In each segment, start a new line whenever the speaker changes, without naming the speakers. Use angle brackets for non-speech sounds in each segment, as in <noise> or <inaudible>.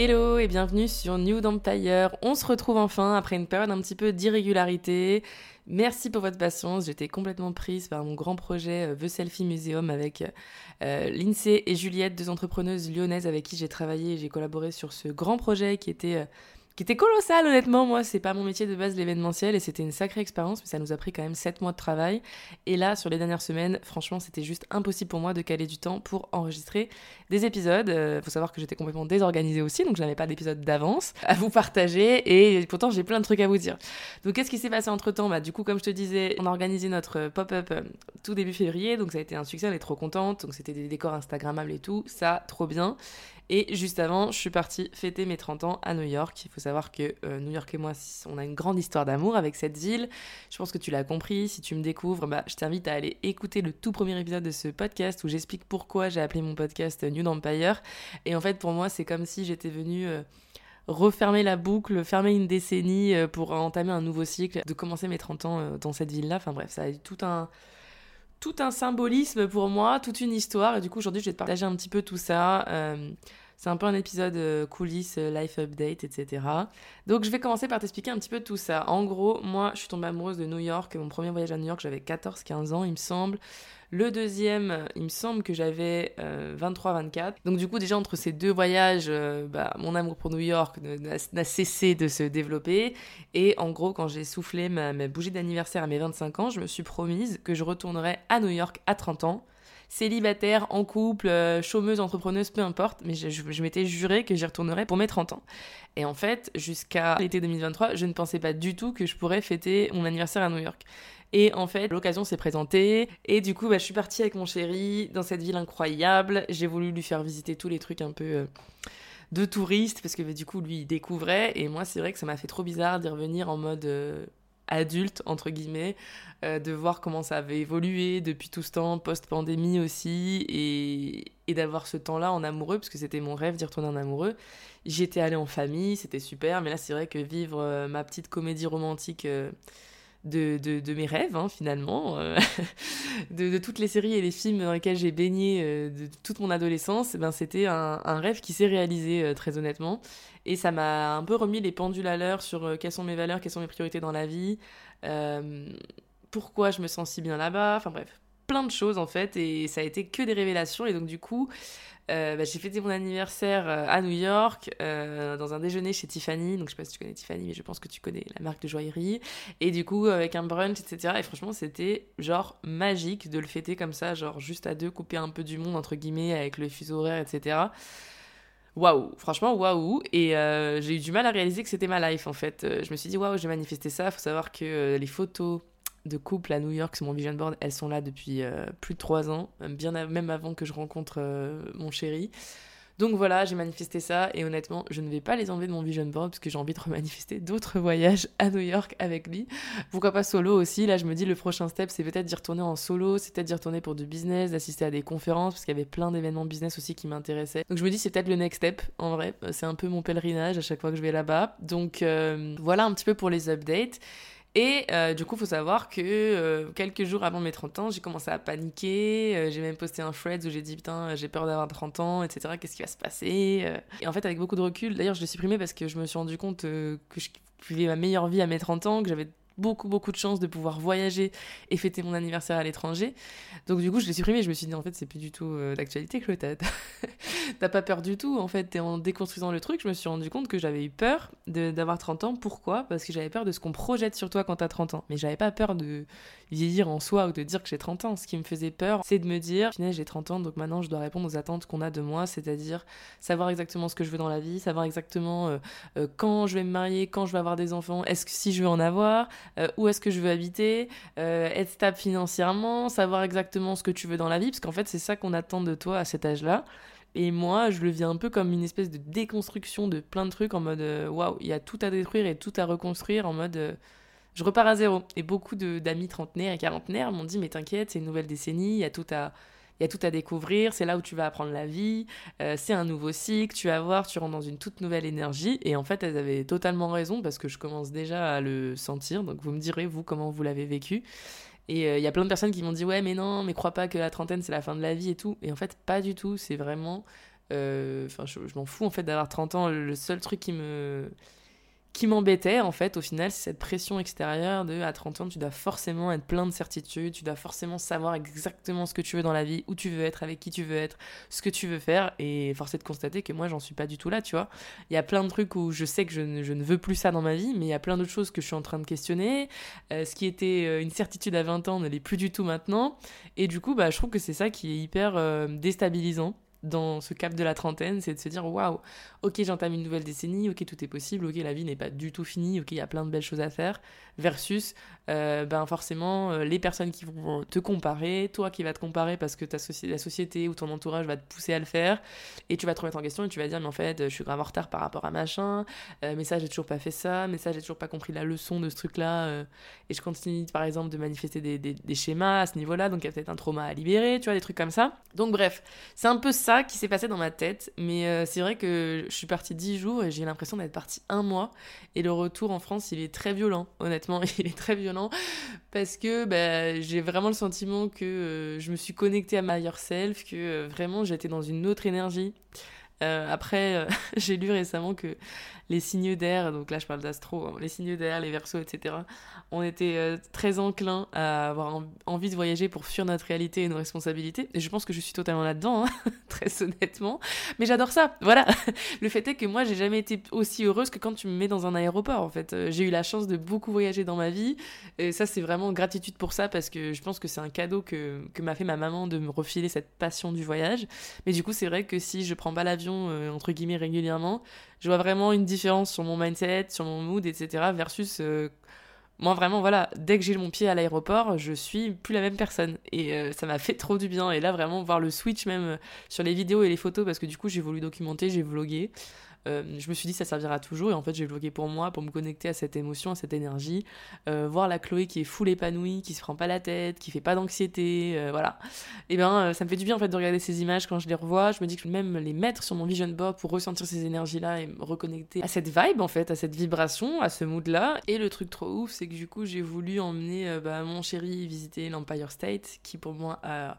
Hello et bienvenue sur New Empire. On se retrouve enfin après une période un petit peu d'irrégularité. Merci pour votre patience. J'étais complètement prise par mon grand projet euh, The Selfie Museum avec euh, Lindsay et Juliette, deux entrepreneuses lyonnaises avec qui j'ai travaillé. J'ai collaboré sur ce grand projet qui était euh, qui était colossal honnêtement. Moi, c'est pas mon métier de base l'événementiel et c'était une sacrée expérience, mais ça nous a pris quand même 7 mois de travail. Et là, sur les dernières semaines, franchement, c'était juste impossible pour moi de caler du temps pour enregistrer des épisodes. Euh, faut savoir que j'étais complètement désorganisée aussi, donc je n'avais pas d'épisode d'avance à vous partager et pourtant j'ai plein de trucs à vous dire. Donc qu'est-ce qui s'est passé entre temps Bah du coup, comme je te disais, on a organisé notre pop-up euh, tout début février, donc ça a été un succès, on est trop contente. Donc c'était des décors instagrammables et tout, ça trop bien. Et juste avant, je suis partie fêter mes 30 ans à New York. Il faut savoir que euh, New York et moi, on a une grande histoire d'amour avec cette ville. Je pense que tu l'as compris. Si tu me découvres, bah, je t'invite à aller écouter le tout premier épisode de ce podcast où j'explique pourquoi j'ai appelé mon podcast New Empire. Et en fait, pour moi, c'est comme si j'étais venue... Euh, refermer la boucle, fermer une décennie euh, pour entamer un nouveau cycle, de commencer mes 30 ans dans cette ville-là. Enfin bref, ça a eu tout un, tout un symbolisme pour moi, toute une histoire. Et du coup, aujourd'hui, je vais te partager un petit peu tout ça. Euh, c'est un peu un épisode euh, coulisses, euh, life update, etc. Donc, je vais commencer par t'expliquer un petit peu tout ça. En gros, moi, je suis tombée amoureuse de New York. Mon premier voyage à New York, j'avais 14-15 ans, il me semble. Le deuxième, il me semble que j'avais 23-24. Euh, Donc du coup, déjà entre ces deux voyages, euh, bah, mon amour pour New York n'a cessé de se développer. Et en gros, quand j'ai soufflé ma, bougie d'anniversaire à mes 25 ans, je me suis promise que je retournerais à New York à 30 ans célibataire, en couple, euh, chômeuse, entrepreneuse, peu importe, mais je, je m'étais juré que j'y retournerais pour mes 30 ans. Et en fait, jusqu'à l'été 2023, je ne pensais pas du tout que je pourrais fêter mon anniversaire à New York. Et en fait, l'occasion s'est présentée. Et du coup, bah, je suis partie avec mon chéri dans cette ville incroyable. J'ai voulu lui faire visiter tous les trucs un peu euh, de touriste parce que bah, du coup, lui, il découvrait. Et moi, c'est vrai que ça m'a fait trop bizarre d'y revenir en mode euh, adulte, entre guillemets, euh, de voir comment ça avait évolué depuis tout ce temps, post-pandémie aussi. Et, et d'avoir ce temps-là en amoureux, parce que c'était mon rêve d'y retourner en amoureux. J'étais allée en famille, c'était super. Mais là, c'est vrai que vivre ma petite comédie romantique de, de, mes rêves, hein, finalement, euh, <laughs> de, toutes les séries et les films dans lesquels j'ai baigné euh, de toute mon adolescence, eh ben, c'était un, un, rêve qui s'est réalisé euh, très honnêtement. Et ça m'a un peu remis les pendules à l'heure sur quelles sont mes valeurs, quelles sont mes priorités dans la vie, pourquoi je me sens si bien là-bas, enfin bref, plein de choses en fait, et ça a été que des révélations. Et donc du coup, euh, bah, j'ai fêté mon anniversaire euh, à New York euh, dans un déjeuner chez Tiffany. Donc je sais pas si tu connais Tiffany, mais je pense que tu connais la marque de joaillerie. Et du coup avec un brunch, etc. Et franchement c'était genre magique de le fêter comme ça, genre juste à deux, couper un peu du monde entre guillemets avec le fuseau horaire, etc. Waouh, franchement waouh. Et j'ai eu du mal à réaliser que c'était ma life en fait. je me suis dit waouh, j'ai manifesté ça. Faut savoir que les photos de couple à New York sur mon vision board, elles sont là depuis euh, plus de trois ans, bien même avant que je rencontre euh, mon chéri. Donc voilà, j'ai manifesté ça et honnêtement, je ne vais pas les enlever de mon vision board parce que j'ai envie de remanifester d'autres <laughs> voyages à New York avec lui. Pourquoi pas solo aussi? Là, je me dis le prochain step, c'est peut-être d'y retourner en solo, c'est peut-être d'y retourner pour du business, d'assister à des conférences parce qu'il y avait plein d'événements business aussi qui m'intéressaient. Donc je me dis c'est peut-être le next step en vrai. C'est un peu mon pèlerinage à chaque fois que je vais là-bas. Donc euh, voilà un petit peu pour les updates. Et euh, du coup, faut savoir que euh, quelques jours avant mes 30 ans, j'ai commencé à paniquer. Euh, j'ai même posté un thread où j'ai dit Putain, j'ai peur d'avoir 30 ans, etc. Qu'est-ce qui va se passer Et en fait, avec beaucoup de recul, d'ailleurs, je l'ai supprimé parce que je me suis rendu compte que je vivais ma meilleure vie à mes 30 ans, que j'avais beaucoup, beaucoup de chance de pouvoir voyager et fêter mon anniversaire à l'étranger. Donc, du coup, je l'ai supprimé. Je me suis dit, en fait, c'est plus du tout euh, d'actualité, Chloé. <laughs> T'as pas peur du tout. En fait, en déconstruisant le truc, je me suis rendu compte que j'avais eu peur d'avoir 30 ans. Pourquoi? Parce que j'avais peur de ce qu'on projette sur toi quand t'as 30 ans. Mais j'avais pas peur de vieillir en soi ou de dire que j'ai 30 ans. Ce qui me faisait peur, c'est de me dire, j'ai 30 ans, donc maintenant je dois répondre aux attentes qu'on a de moi, c'est-à-dire savoir exactement ce que je veux dans la vie, savoir exactement euh, euh, quand je vais me marier, quand je vais avoir des enfants, est-ce que si je veux en avoir, où est-ce que je veux habiter, être stable financièrement, savoir exactement ce que tu veux dans la vie, parce qu'en fait c'est ça qu'on attend de toi à cet âge-là. Et moi, je le vis un peu comme une espèce de déconstruction de plein de trucs en mode waouh, il y a tout à détruire et tout à reconstruire en mode je repars à zéro. Et beaucoup d'amis trentenaires et quarantenaires m'ont dit Mais t'inquiète, c'est une nouvelle décennie, il y a tout à. Il y a tout à découvrir, c'est là où tu vas apprendre la vie, euh, c'est un nouveau cycle, tu vas voir, tu rentres dans une toute nouvelle énergie. Et en fait, elles avaient totalement raison parce que je commence déjà à le sentir. Donc vous me direz, vous, comment vous l'avez vécu. Et euh, il y a plein de personnes qui m'ont dit, ouais, mais non, mais crois pas que la trentaine, c'est la fin de la vie et tout. Et en fait, pas du tout. C'est vraiment. Euh, enfin, je, je m'en fous en fait d'avoir 30 ans. Le seul truc qui me qui m'embêtait en fait au final c'est cette pression extérieure de à 30 ans tu dois forcément être plein de certitudes, tu dois forcément savoir exactement ce que tu veux dans la vie, où tu veux être, avec qui tu veux être, ce que tu veux faire et force est de constater que moi j'en suis pas du tout là tu vois. Il y a plein de trucs où je sais que je ne, je ne veux plus ça dans ma vie mais il y a plein d'autres choses que je suis en train de questionner. Euh, ce qui était euh, une certitude à 20 ans ne l'est plus du tout maintenant et du coup bah je trouve que c'est ça qui est hyper euh, déstabilisant dans ce cap de la trentaine, c'est de se dire waouh, ok, j'entame une nouvelle décennie, ok, tout est possible, ok, la vie n'est pas du tout finie, ok, il y a plein de belles choses à faire, versus euh, ben forcément euh, les personnes qui vont te comparer, toi qui vas te comparer parce que la société ou ton entourage va te pousser à le faire, et tu vas te remettre en question et tu vas dire, mais en fait, je suis grave en retard par rapport à machin, euh, mais ça, j'ai toujours pas fait ça, mais ça, j'ai toujours pas compris la leçon de ce truc-là, et je continue par exemple de manifester des, des, des schémas à ce niveau-là, donc il y a peut-être un trauma à libérer, tu vois, des trucs comme ça. Donc bref, c'est un peu ça ça qui s'est passé dans ma tête, mais euh, c'est vrai que je suis partie dix jours et j'ai l'impression d'être partie un mois. Et le retour en France, il est très violent, honnêtement, <laughs> il est très violent parce que bah, j'ai vraiment le sentiment que euh, je me suis connectée à ma higher self, que euh, vraiment j'étais dans une autre énergie. après, <laughs> j'ai lu récemment que les signes d'air, donc là je parle d'astro, hein, les signes d'air, les versos, etc., on était euh, très enclin à avoir envie de voyager pour fuir notre réalité et nos responsabilités. Et je pense que je suis totalement là-dedans, hein, <laughs> très honnêtement. Mais j'adore ça. Voilà. <laughs> Le fait est que moi, j'ai jamais été aussi heureuse que quand tu me mets dans un aéroport, en fait. Euh, j'ai eu la chance de beaucoup voyager dans ma vie. Et ça, c'est vraiment gratitude pour ça parce que je pense que c'est un cadeau que, que m'a fait ma maman de me refiler cette passion du voyage. Mais du coup, c'est vrai que si je prends pas l'avion, euh, entre guillemets, régulièrement, je vois vraiment une différence sur mon mindset, sur mon mood, etc. versus moi vraiment voilà dès que j'ai mon pied à l'aéroport je suis plus la même personne et euh, ça m'a fait trop du bien et là vraiment voir le switch même euh, sur les vidéos et les photos parce que du coup j'ai voulu documenter j'ai vlogué euh, je me suis dit ça servira toujours. Et en fait j'ai vlogué pour moi pour me connecter à cette émotion à cette énergie. Euh, voir la Chloé qui est full épanouie qui se prend pas la tête qui fait pas d'anxiété euh, voilà. Et ben ça me fait du bien en fait de regarder ces images quand je les revois. Je me dis que je peux même les mettre sur mon vision board pour ressentir ces énergies là et me reconnecter à cette vibe en fait à cette vibration à ce mood là et le truc trop ouf c'est que du coup j'ai voulu emmener bah, mon chéri visiter l'Empire State qui pour moi a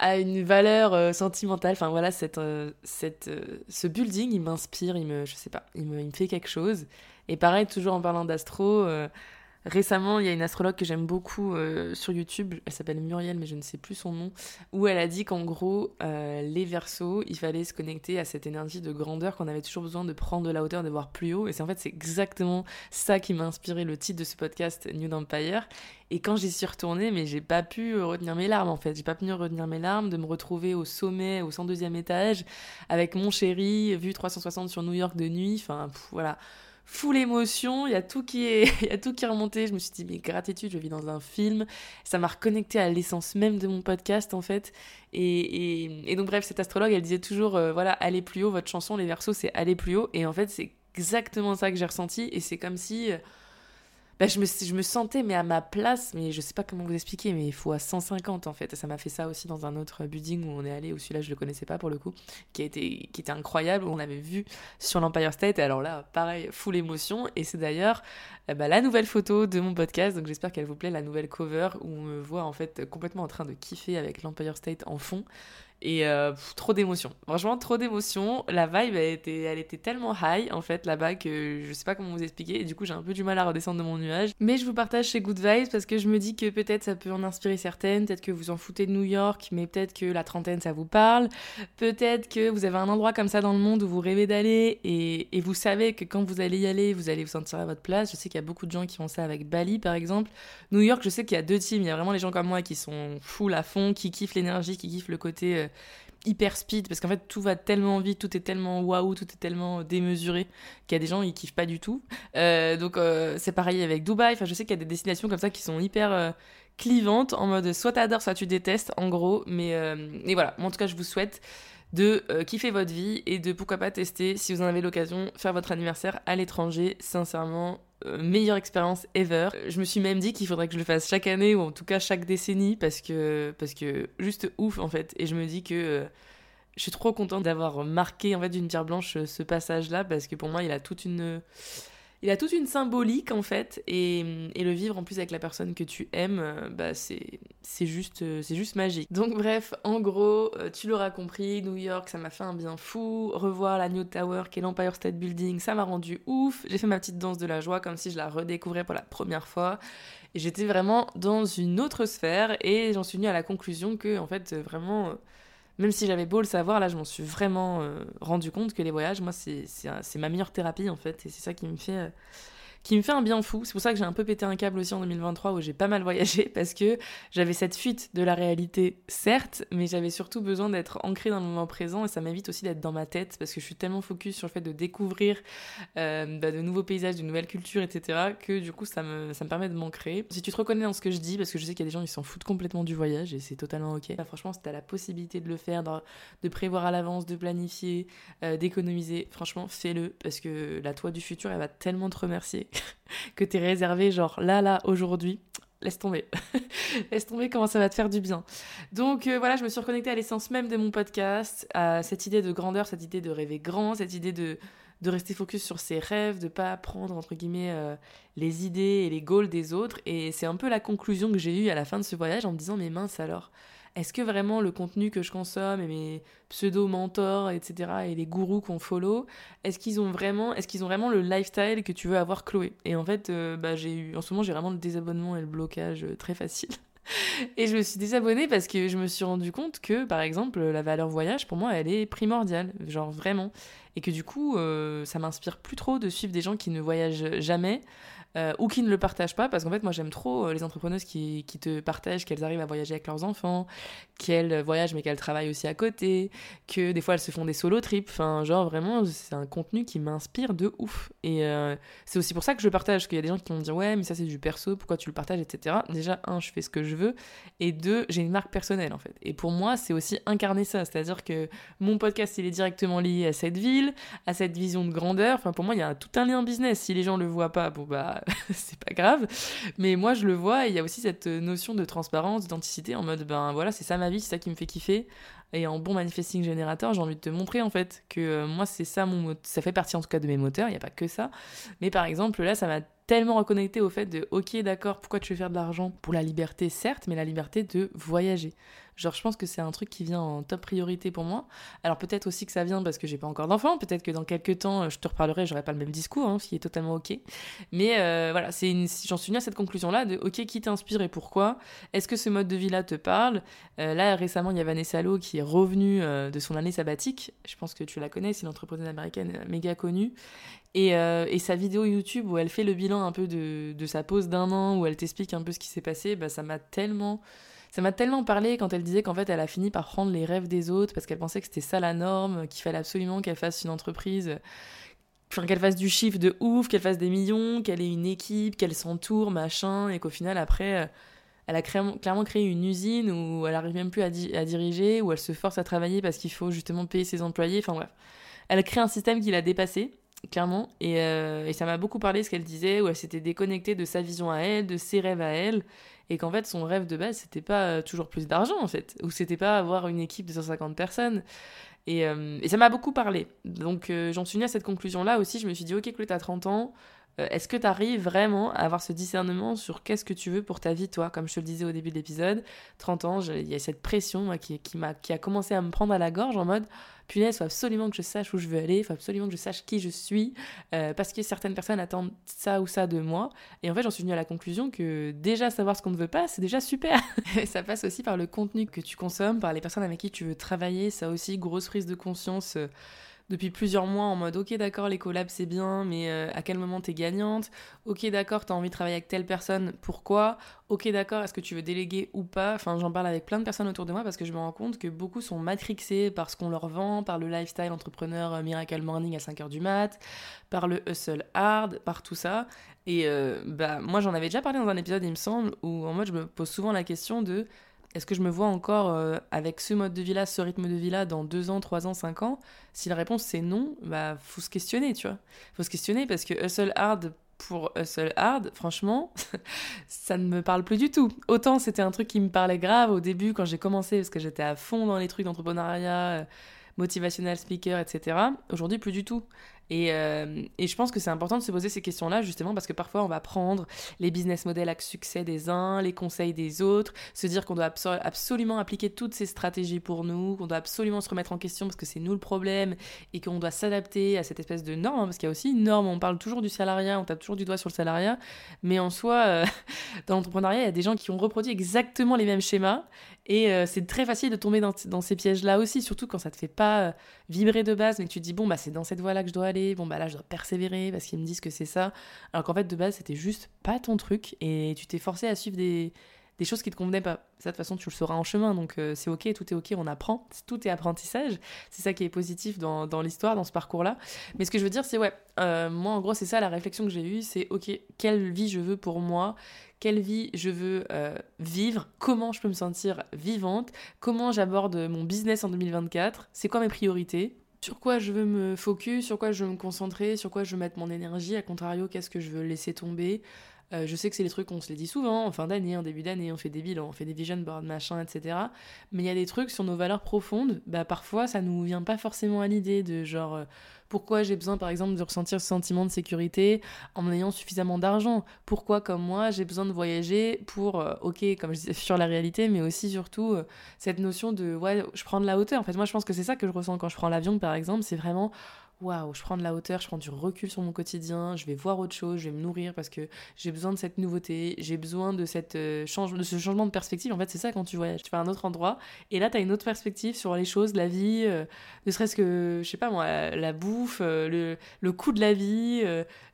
a une valeur euh, sentimentale. Enfin voilà, cette, euh, cette, euh, ce building, il m'inspire, il me, je sais pas, il me, il me, fait quelque chose. Et pareil, toujours en parlant d'astro, Récemment, il y a une astrologue que j'aime beaucoup euh, sur YouTube, elle s'appelle Muriel, mais je ne sais plus son nom, où elle a dit qu'en gros, euh, les versos, il fallait se connecter à cette énergie de grandeur qu'on avait toujours besoin de prendre de la hauteur, de voir plus haut. Et c'est en fait, c'est exactement ça qui m'a inspiré le titre de ce podcast, New Empire. Et quand j'y suis retournée, mais j'ai pas pu retenir mes larmes en fait. J'ai pas pu retenir mes larmes, de me retrouver au sommet, au 102e étage, avec mon chéri, vu 360 sur New York de nuit. Enfin, voilà full émotion, <laughs> il y a tout qui est remonté, je me suis dit mais gratitude, je vis dans un film, ça m'a reconnecté à l'essence même de mon podcast en fait. Et, et, donc bref, cette astrologue, elle disait toujours euh, voilà, allez plus haut, votre chanson les versos c'est aller plus haut. Et en fait, c'est exactement ça que j'ai ressenti. Et c'est comme si euh, bah, je, me, je me sentais mais à ma place, mais je sais pas comment vous expliquer, mais il faut à 150 en fait. Ça m'a fait ça aussi dans un autre building où on est allé, où celui-là je le connaissais pas pour le coup, qui, a été, qui était incroyable, où on avait vu sur l'Empire State. Et alors là, pareil, full émotion. Et c'est d'ailleurs eh bah, la nouvelle photo de mon podcast, donc j'espère qu'elle vous plaît, la nouvelle cover où on me voit en fait complètement en train de kiffer avec l'Empire State en fond. Et euh, trop d'émotions. Franchement, trop d'émotions. La vibe, elle était, elle était tellement high, en fait, là-bas, que je sais pas comment vous expliquer. Et du coup, j'ai un peu du mal à redescendre de mon nuage. Mais je vous partage ces good vibes parce que je me dis que peut-être ça peut en inspirer certaines. Peut-être que vous en foutez de New York, mais peut-être que la trentaine, ça vous parle. Peut-être que vous avez un endroit comme ça dans le monde où vous rêvez d'aller et, vous savez que quand vous allez y aller, vous allez vous sentir à votre place. Je sais qu'il y a beaucoup de gens qui font ça avec Bali, par exemple. New York, je sais qu'il y a deux teams. Il y a vraiment les gens comme moi qui sont full à fond, qui kiffent l'énergie, qui kiffent le côté... Hyper speed parce qu'en fait tout va tellement vite, tout est tellement waouh, tout est tellement démesuré qu'il y a des gens ils kiffent pas du tout. Euh, donc euh, c'est pareil avec Dubaï. Enfin je sais qu'il y a des destinations comme ça qui sont hyper euh, clivantes en mode soit t'adores soit tu détestes en gros. Mais et voilà. en tout cas je vous souhaite de kiffer votre vie et de pourquoi pas tester si vous en avez l'occasion faire votre anniversaire à l'étranger. Sincèrement meilleure expérience ever. Je me suis même dit qu'il faudrait que je le fasse chaque année ou en tout cas chaque décennie parce que parce que juste ouf en fait. Et je me dis que euh, je suis trop contente d'avoir marqué en fait d'une pierre blanche ce passage là parce que pour moi il a toute une il a toute une symbolique en fait et, le vivre en plus avec la personne que tu aimes euh, bah c'est c'est juste euh, c'est juste magique. Donc bref en gros euh, tu l'auras compris New York ça m'a fait un bien fou. Revoir la New Tower qui est l'Empire State Building ça m'a rendu ouf. J'ai fait ma petite danse de la joie comme si je la redécouvrais pour la première fois. Et j'étais vraiment dans une autre sphère et j'en suis venue à la conclusion que en fait vraiment même si j'avais beau le savoir, là, je m'en suis vraiment euh, rendu compte que les voyages, moi, c'est ma meilleure thérapie, en fait. Et c'est ça qui me fait euh, qui me fait un bien fou. C'est pour ça que j'ai un peu pété un câble aussi en 2023 où j'ai pas mal voyagé <laughs> parce que j'avais cette fuite de la réalité, certes, mais j'avais surtout besoin d'être ancrée dans le moment présent et ça m'évite aussi d'être dans ma tête parce que je suis tellement focus sur le fait de découvrir euh, bah, de nouveaux paysages, de nouvelles cultures, etc. que du coup ça me, ça me permet de m'ancrer. Si tu te reconnais dans ce que je dis, parce que je sais qu'il y a des gens qui s'en foutent complètement du voyage et c'est totalement ok, bah, franchement, si t'as la possibilité de le faire, de prévoir à l'avance, de planifier, euh, d'économiser, franchement, fais-le parce que la toi du futur, elle va tellement te remercier. <laughs> que t'es réservé, genre là, là, aujourd'hui, laisse tomber. <laughs> laisse tomber comment ça va te faire du bien. Donc euh, voilà, je me suis reconnectée à l'essence même de mon podcast, à cette idée de grandeur, cette idée de rêver grand, cette idée de, de rester focus sur ses rêves, de pas prendre entre guillemets euh, les idées et les goals des autres. Et c'est un peu la conclusion que j'ai eue à la fin de ce voyage en me disant mais mince alors, est-ce que vraiment le contenu que je consomme et mes pseudo-mentors, etc., et les gourous qu'on follow, est-ce qu'ils ont vraiment, est-ce qu'ils ont vraiment le lifestyle que tu veux avoir, Chloé? Et en fait, euh, bah, j'ai eu, en ce moment, j'ai vraiment le désabonnement et le blocage euh, très facile. <laughs> Et je me suis désabonnée parce que je me suis rendu compte que, par exemple, la valeur voyage, pour moi, elle est primordiale, genre vraiment. Et que du coup, euh, ça m'inspire plus trop de suivre des gens qui ne voyagent jamais, euh, ou qui ne le partagent pas, parce qu'en fait, moi j'aime trop euh, les entrepreneuses qui, qui te partagent qu'elles arrivent à voyager avec leurs enfants, qu'elles voyagent mais qu'elles travaillent aussi à côté, que des fois elles se font des solo trips, enfin, genre vraiment, c'est un contenu qui m'inspire de ouf. Et euh, c'est aussi pour ça que je partage, qu'il y a des gens qui vont me dire, ouais, mais ça c'est du perso, pourquoi tu le partages, etc. Déjà, un, je fais ce que je veux, et deux, j'ai une marque personnelle en fait. Et pour moi, c'est aussi incarner ça, c'est-à-dire que mon podcast, il est directement lié à cette ville, à cette vision de grandeur, enfin, pour moi, il y a tout un lien business. Si les gens le voient pas, bon bah, <laughs> c'est pas grave. Mais moi, je le vois, il y a aussi cette notion de transparence, d'authenticité, en mode, ben voilà, c'est ça ma vie, c'est ça qui me fait kiffer. Et en bon manifesting générateur, j'ai envie de te montrer en fait que euh, moi, c'est ça mon ça fait partie en tout cas de mes moteurs, il n'y a pas que ça. Mais par exemple, là, ça m'a tellement reconnecté au fait de, ok, d'accord, pourquoi tu veux faire de l'argent? Pour la liberté, certes, mais la liberté de voyager. Genre, je pense que c'est un truc qui vient en top priorité pour moi. Alors, peut-être aussi que ça vient parce que j'ai pas encore d'enfant. Peut-être que dans quelques temps, je te reparlerai, j'aurai pas le même discours, hein, ce qui est totalement ok. Mais euh, voilà, c'est j'en suis venue à cette conclusion-là de ok, qui t'inspire et pourquoi? Est-ce que ce mode de vie-là te parle? Euh, Là, récemment, il y a Vanessa Lowe qui est revenue euh, de son année sabbatique. Je pense que tu la connais, c'est une entrepreneuse américaine méga connue. Et, sa vidéo YouTube où elle fait le bilan un peu de, de sa pause d'un an, où elle t'explique un peu ce qui s'est passé, bah, ça m'a tellement ça m'a tellement parlé quand elle disait qu'en fait, elle a fini par prendre les rêves des autres parce qu'elle pensait que c'était ça la norme, qu'il fallait absolument qu'elle fasse une entreprise qu'elle fasse du chiffre de ouf, qu'elle fasse des millions, qu'elle ait une équipe, qu'elle s'entoure, machin, et qu'au final, après, elle a clairement créé une usine où elle arrive même plus à, diriger, où elle se force à travailler parce qu'il faut justement payer ses employés, enfin bref. Elle a créé un système qui l'a dépassé, clairement, et, euh, et ça m'a beaucoup parlé ce qu'elle disait, où elle s'était déconnectée de sa vision à elle, de ses rêves à elle, et qu'en fait son rêve de base c'était pas euh, toujours plus d'argent en fait. Ou c'était pas avoir une équipe de 150 personnes. Et, euh, et ça m'a beaucoup parlé. Donc euh, j'en suis venue à cette conclusion là aussi. Je me suis dit ok Chloé t'as 30 ans est-ce que tu arrives vraiment à avoir ce discernement sur qu'est-ce que tu veux pour ta vie, toi Comme je te le disais au début de l'épisode, 30 ans, il y a cette pression qui, qui, a commencé à me prendre à la gorge en mode punaise, faut absolument que je sache où je veux aller, faut absolument que je sache qui je suis, euh, parce que certaines personnes attendent ça ou ça de moi. Et en fait, j'en suis venue à la conclusion que déjà savoir ce qu'on ne veut pas, c'est déjà super. <laughs> ça passe aussi par le contenu que tu consommes, par les personnes avec qui tu veux travailler, ça aussi, grosse prise de conscience. Euh, depuis plusieurs mois en mode ok d'accord les collabs c'est bien mais euh, à quel moment t'es gagnante? Ok d'accord t'as envie de travailler avec telle personne pourquoi? Ok d'accord est-ce que tu veux déléguer ou pas? Enfin j'en parle avec plein de personnes autour de moi parce que je me rends compte que beaucoup sont matrixés par ce qu'on leur vend par le lifestyle entrepreneur euh, miracle morning à 5h du mat par le hustle hard par tout ça. Et euh, bah moi j'en avais déjà parlé dans un épisode il me semble où en mode je me pose souvent la question de est-ce que je me vois encore euh, avec ce mode de vie-là, ce rythme de vie-là dans 2 ans, 3 ans, 5 ans? Si la réponse c'est non, bah faut se questionner, tu vois. Faut se questionner parce que hustle hard pour hustle hard, franchement, <laughs> ça ne me parle plus du tout. Autant c'était un truc qui me parlait grave au début quand j'ai commencé parce que j'étais à fond dans les trucs d'entrepreneuriat, euh, motivational speaker, etc. Aujourd'hui, plus du tout. Euh, et, je pense que c'est important de se poser ces questions-là, justement, parce que parfois on va prendre les business models à succès des uns, les conseils des autres, se dire qu'on doit absolument appliquer toutes ces stratégies pour nous, qu'on doit absolument se remettre en question parce que c'est nous le problème, et qu'on doit s'adapter à cette espèce de norme, hein, parce qu'il y a aussi une norme, on parle toujours du salariat, on tape toujours du doigt sur le salariat, mais en soi, euh, <laughs> dans l'entrepreneuriat, il y a des gens qui ont reproduit exactement les mêmes schémas, et euh, c'est très facile de tomber dans, ces pièges-là aussi, surtout quand ça te fait pas vibrer de base, mais que tu te dis, bon, bah c'est dans cette voie-là que je dois aller bon bah là je dois persévérer parce qu'ils me disent que c'est ça. Alors qu'en fait de base c'était juste pas ton truc et tu t'es forcé à suivre des, des choses qui te convenaient pas. Ça de toute façon tu le sauras en chemin donc euh, c'est ok, tout est ok, on apprend, tout est apprentissage. C'est ça qui est positif dans, l'histoire, dans ce parcours-là. Mais ce que je veux dire c'est ouais, euh, moi en gros c'est ça la réflexion que j'ai eue, c'est ok, quelle vie je veux pour moi? Quelle vie je veux euh, vivre, comment je peux me sentir vivante, comment j'aborde mon business en 2024, c'est quoi mes priorités, sur quoi je veux me focus, sur quoi je veux me concentrer, sur quoi je veux mettre mon énergie, à contrario, qu'est-ce que je veux laisser tomber? Euh, je sais que c'est les trucs qu'on se les dit souvent, en fin d'année, en début d'année, on fait des bilans, on fait des vision boards, machin, etc. Mais il y a des trucs sur nos valeurs profondes, bah parfois ça nous vient pas forcément à l'idée de genre euh, pourquoi j'ai besoin, par exemple, de ressentir ce sentiment de sécurité en ayant suffisamment d'argent? Pourquoi, comme moi, j'ai besoin de voyager pour, euh, ok, comme je disais, sur la réalité, mais aussi, surtout, cette notion de, ouais, je prends de la hauteur. En fait, moi, je pense que c'est ça que je ressens quand je prends l'avion, par exemple, c'est vraiment, waouh, je prends de la hauteur, je prends du recul sur mon quotidien, je vais voir autre chose, je vais me nourrir parce que j'ai besoin de cette nouveauté, j'ai besoin de, cette, euh, change, de ce changement de perspective. En fait, c'est ça quand tu voyages. Tu vas à un autre endroit et là, tu as une autre perspective sur les choses, la vie, euh, ne serait-ce que, je sais pas moi, la, bouffe, euh, le, le coût de la vie,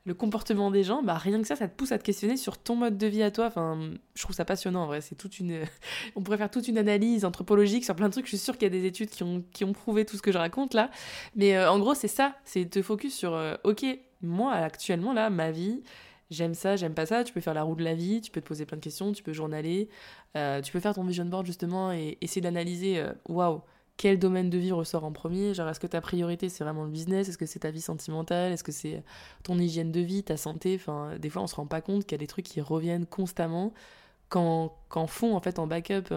le comportement des gens. Bah, rien que ça, ça te pousse à te questionner sur ton mode de vie à toi. Enfin, je trouve ça passionnant en vrai. C'est toute une. <laughs> On pourrait faire toute une analyse anthropologique sur plein de trucs. Je suis sûre qu'il y a des études qui ont, qui ont prouvé tout ce que je raconte là. Mais en gros, c'est ça c'est te focus sur, euh, ok, moi actuellement là, ma vie, j'aime ça, j'aime pas ça, tu peux faire la roue de la vie, tu peux te poser plein de questions, tu peux journaler, euh, tu peux faire ton vision board justement et essayer d'analyser, euh, waouh, quel domaine de vie ressort en premier Genre, est-ce que ta priorité c'est vraiment le business Est-ce que c'est ta vie sentimentale Est-ce que c'est ton hygiène de vie, ta santé Enfin, des fois on se rend pas compte qu'il y a des trucs qui reviennent constamment qu'en fond, en fait, en backup,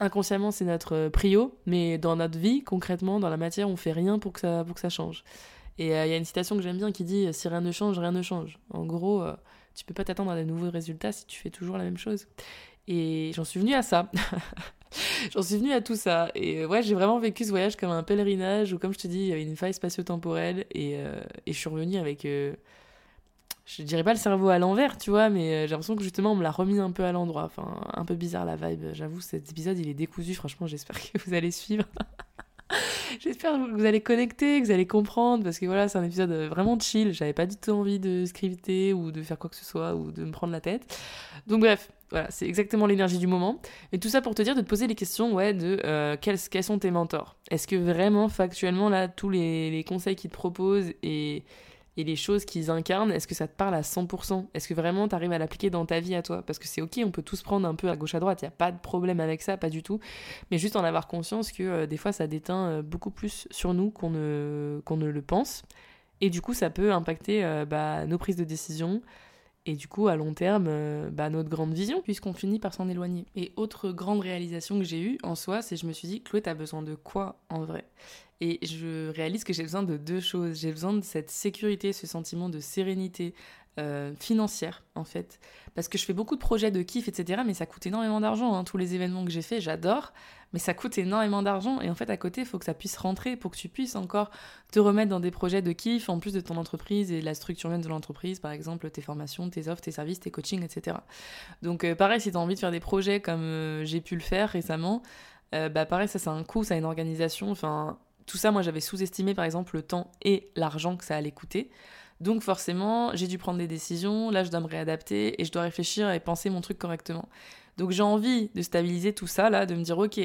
inconsciemment c'est notre prio, mais dans notre vie, concrètement, dans la matière, on fait rien pour que ça, pour que ça change. Et euh, il y a une citation que j'aime bien qui dit Si rien ne change, rien ne change. En gros, euh, tu peux pas t'attendre à de nouveaux résultats si tu fais toujours la même chose. Et j'en suis venue à ça. <laughs> j'en suis venue à tout ça. Et euh, ouais, j'ai vraiment vécu ce voyage comme un pèlerinage où, comme je te dis, il y avait une faille spatio-temporelle et, et, je suis revenue avec. Je dirais pas le cerveau à l'envers, tu vois, mais j'ai l'impression que justement on me l'a remis un peu à l'endroit. Enfin, un peu bizarre la vibe. J'avoue, cet épisode il est décousu. Franchement, j'espère que vous allez suivre. <laughs> J'espère que vous allez connecter, que vous allez comprendre, parce que voilà, c'est un épisode euh, vraiment chill. J'avais pas du tout envie de scripter ou de faire quoi que ce soit ou de me prendre la tête. Donc bref, voilà, c'est exactement l'énergie du moment. Et tout ça pour te dire de te poser les questions, ouais, de euh, quels, sont tes mentors? Est-ce que vraiment, factuellement, là, tous les conseils qu'ils te proposent et et les choses qu'ils incarnent, est-ce que ça te parle à 100% Est-ce que vraiment tu arrives à l'appliquer dans ta vie à toi? Parce que c'est ok, on peut tous prendre un peu à gauche à droite, il n'y a pas de problème avec ça, pas du tout. Mais juste en avoir conscience que euh, des fois ça déteint euh, beaucoup plus sur nous qu'on ne, le pense. Et du coup ça peut impacter euh, bah, nos prises de décision, et du coup, à long terme, bah, notre grande vision, puisqu'on finit par s'en éloigner. Et autre grande réalisation que j'ai eue en soi, c'est je me suis dit, Chloé, t'as besoin de quoi en vrai? Et je réalise que j'ai besoin de deux choses. J'ai besoin de cette sécurité, ce sentiment de sérénité euh, financière, en fait. Parce que je fais beaucoup de projets de kiff, etc. Mais ça coûte énormément d'argent. Hein. Tous les événements que j'ai faits, j'adore. Mais ça coûte énormément d'argent. Et en fait, à côté, il faut que ça puisse rentrer pour que tu puisses encore te remettre dans des projets de kiff, en plus de ton entreprise et la structure même de l'entreprise. Par exemple, tes formations, tes offres, tes services, tes coachings, etc. Donc, euh, pareil, si tu as envie de faire des projets comme euh, j'ai pu le faire récemment, bah pareil, ça, c'est un coût, ça a une organisation. Enfin tout ça, moi, j'avais sous-estimé, par exemple, le temps et l'argent que ça allait coûter. Donc forcément, j'ai dû prendre des décisions, là je dois me réadapter et je dois réfléchir et penser mon truc correctement. Donc j'ai envie de stabiliser tout ça là, de me dire ok,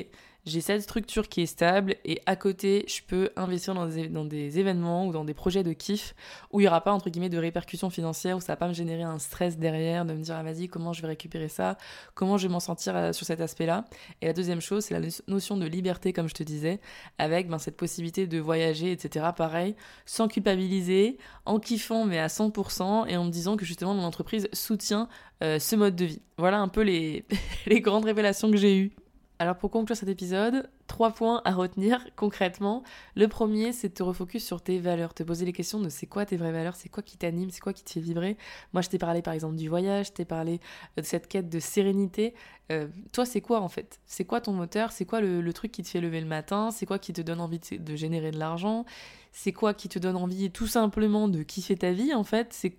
j'ai cette structure qui est stable et à côté, je peux investir dans des, événements ou dans des projets de kiff où il n'y aura pas, entre guillemets, de répercussions financières, où ça va pas me générer un stress derrière, de me dire, ah vas-y, comment je vais récupérer ça, comment je vais m'en sentir euh, sur cet aspect-là? Et la deuxième chose, c'est la notion de liberté, comme je te disais, avec ben, cette possibilité de voyager, etc. Pareil, sans culpabiliser, en kiffant, mais à 100%, et en me disant que justement, mon entreprise soutient euh, ce mode de vie. Voilà un peu les <laughs> grandes révélations que j'ai eues. Alors pour conclure cet épisode, trois points à retenir concrètement. Le premier, c'est de te refocus sur tes valeurs, te poser les questions de c'est quoi tes vraies valeurs, c'est quoi qui t'anime, c'est quoi qui te fait vibrer. Moi, je t'ai parlé par exemple du voyage, je t'ai parlé euh, de cette quête de sérénité. Euh, toi, c'est quoi en fait? C'est quoi ton moteur? C'est quoi le, truc qui te fait lever le matin? C'est quoi qui te donne envie de, générer de l'argent? C'est quoi qui te donne envie tout simplement de kiffer ta vie en fait? C'est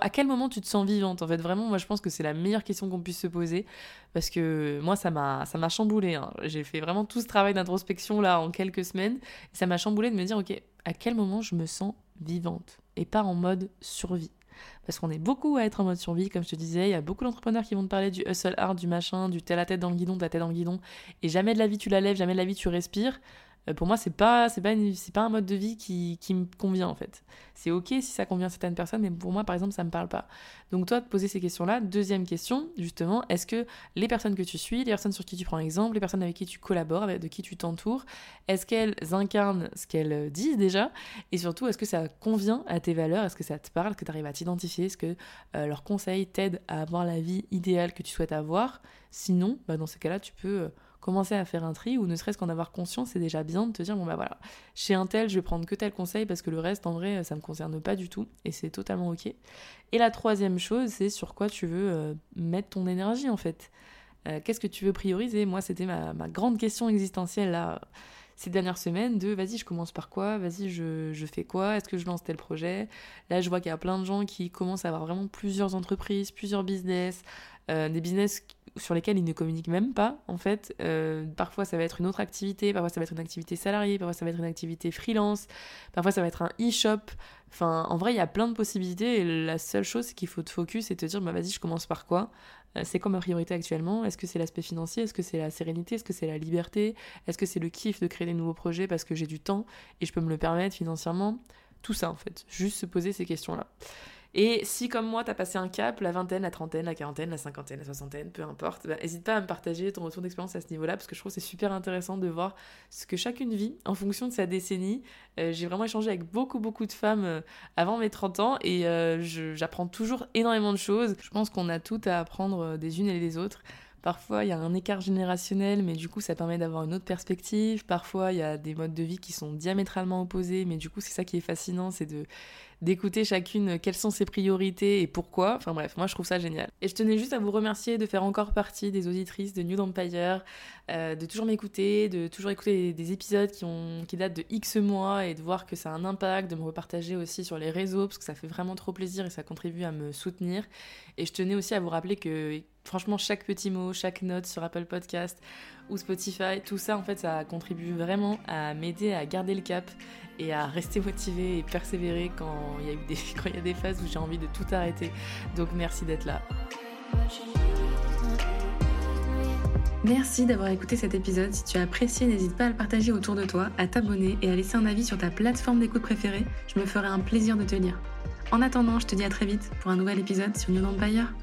à quel moment tu te sens vivante En fait, vraiment, moi, je pense que c'est la meilleure question qu'on puisse se poser parce que moi, ça m'a, ça m'a chamboulé. Hein. J'ai fait vraiment tout ce travail d'introspection là en quelques semaines. Et ça m'a chamboulé de me dire, ok, à quel moment je me sens vivante et pas en mode survie? Parce qu'on est beaucoup à être en mode survie, comme je te disais, il y a beaucoup d'entrepreneurs qui vont te parler du hustle hard, du machin, du t'es la tête dans le guidon, de la tête dans le guidon, et jamais de la vie tu la lèves, jamais de la vie tu respires. Euh, pour moi, c'est pas, c'est pas, c'est pas un mode de vie qui, qui me convient en fait. C'est ok si ça convient à certaines personnes, mais pour moi, par exemple, ça me parle pas. Donc toi, te poser ces questions-là. Deuxième question, justement, est-ce que les personnes que tu suis, les personnes sur qui tu prends exemple, les personnes avec qui tu collabores, avec, de qui tu t'entoures, est-ce qu'elles incarnent ce qu'elles disent déjà? Et surtout, est-ce que ça convient à tes valeurs? Est-ce que ça te parle? Est-ce que tu arrives à t'identifier? Est-ce que euh, leurs conseils t'aident à avoir la vie idéale que tu souhaites avoir? Sinon, bah, dans ces cas-là, tu peux euh, commencer à faire un tri ou ne serait-ce qu'en avoir conscience, c'est déjà bien de te dire bon bah voilà, chez un tel, je vais prendre que tel conseil parce que le reste en vrai, ça me concerne pas du tout et c'est totalement OK. Et la troisième chose, c'est sur quoi tu veux euh, mettre ton énergie en fait. Euh, qu'est-ce que tu veux prioriser? Moi, c'était ma, grande question existentielle là ces dernières semaines de vas-y je commence par quoi, vas-y je, je, fais quoi, est-ce que je lance tel projet? Là je vois qu'il y a plein de gens qui commencent à avoir vraiment plusieurs entreprises, plusieurs business, euh, des business sur lesquels ils ne communiquent même pas, en fait. Euh, parfois, ça va être une autre activité, parfois, ça va être une activité salariée, parfois, ça va être une activité freelance, parfois, ça va être un e-shop. Enfin, en vrai, il y a plein de possibilités et la seule chose, c'est qu'il faut te focus et te dire, bah, vas-y, je commence par quoi? Euh, C'est quoi ma priorité actuellement? Est-ce que c'est l'aspect financier? Est-ce que c'est la sérénité? Est-ce que c'est la liberté? Est-ce que c'est le kiff de créer des nouveaux projets parce que j'ai du temps et je peux me le permettre financièrement? Tout ça, en fait. Juste se poser ces questions-là. Et si, comme moi, t'as passé un cap, la vingtaine, la trentaine, la quarantaine, la cinquantaine, la soixantaine, peu importe, n'hésite bah, pas à me partager ton retour d'expérience à ce niveau-là, parce que je trouve que c'est super intéressant de voir ce que chacune vit en fonction de sa décennie. Euh, j'ai vraiment échangé avec beaucoup, beaucoup de femmes euh, avant mes 30 ans, et euh, j'apprends toujours énormément de choses. Je pense qu'on a tout à apprendre des unes et des autres. Parfois, il y a un écart générationnel, mais du coup, ça permet d'avoir une autre perspective. Parfois, il y a des modes de vie qui sont diamétralement opposés, mais du coup, c'est ça qui est fascinant, c'est de d'écouter chacune quelles sont ses priorités et pourquoi. Enfin bref, moi je trouve ça génial. Et je tenais juste à vous remercier de faire encore partie des auditrices de New Empire, euh, de toujours m'écouter, de toujours écouter des épisodes qui, ont, qui datent de X mois et de voir que ça a un impact, de me repartager aussi sur les réseaux parce que ça fait vraiment trop plaisir et ça contribue à me soutenir. Et je tenais aussi à vous rappeler que franchement chaque petit mot, chaque note sur Apple Podcast ou Spotify, tout ça en fait ça contribue vraiment à m'aider à garder le cap et à rester motivé et persévérer quand il y a, eu des, <laughs> des phases où j'ai envie de tout arrêter. Donc merci d'être là. Merci d'avoir écouté cet épisode. Si tu as apprécié, n'hésite pas à le partager autour de toi, à t'abonner et à laisser un avis sur ta plateforme d'écoute préférée. Je me ferai un plaisir de te lire. En attendant, je te dis à très vite pour un nouvel épisode sur New Empire.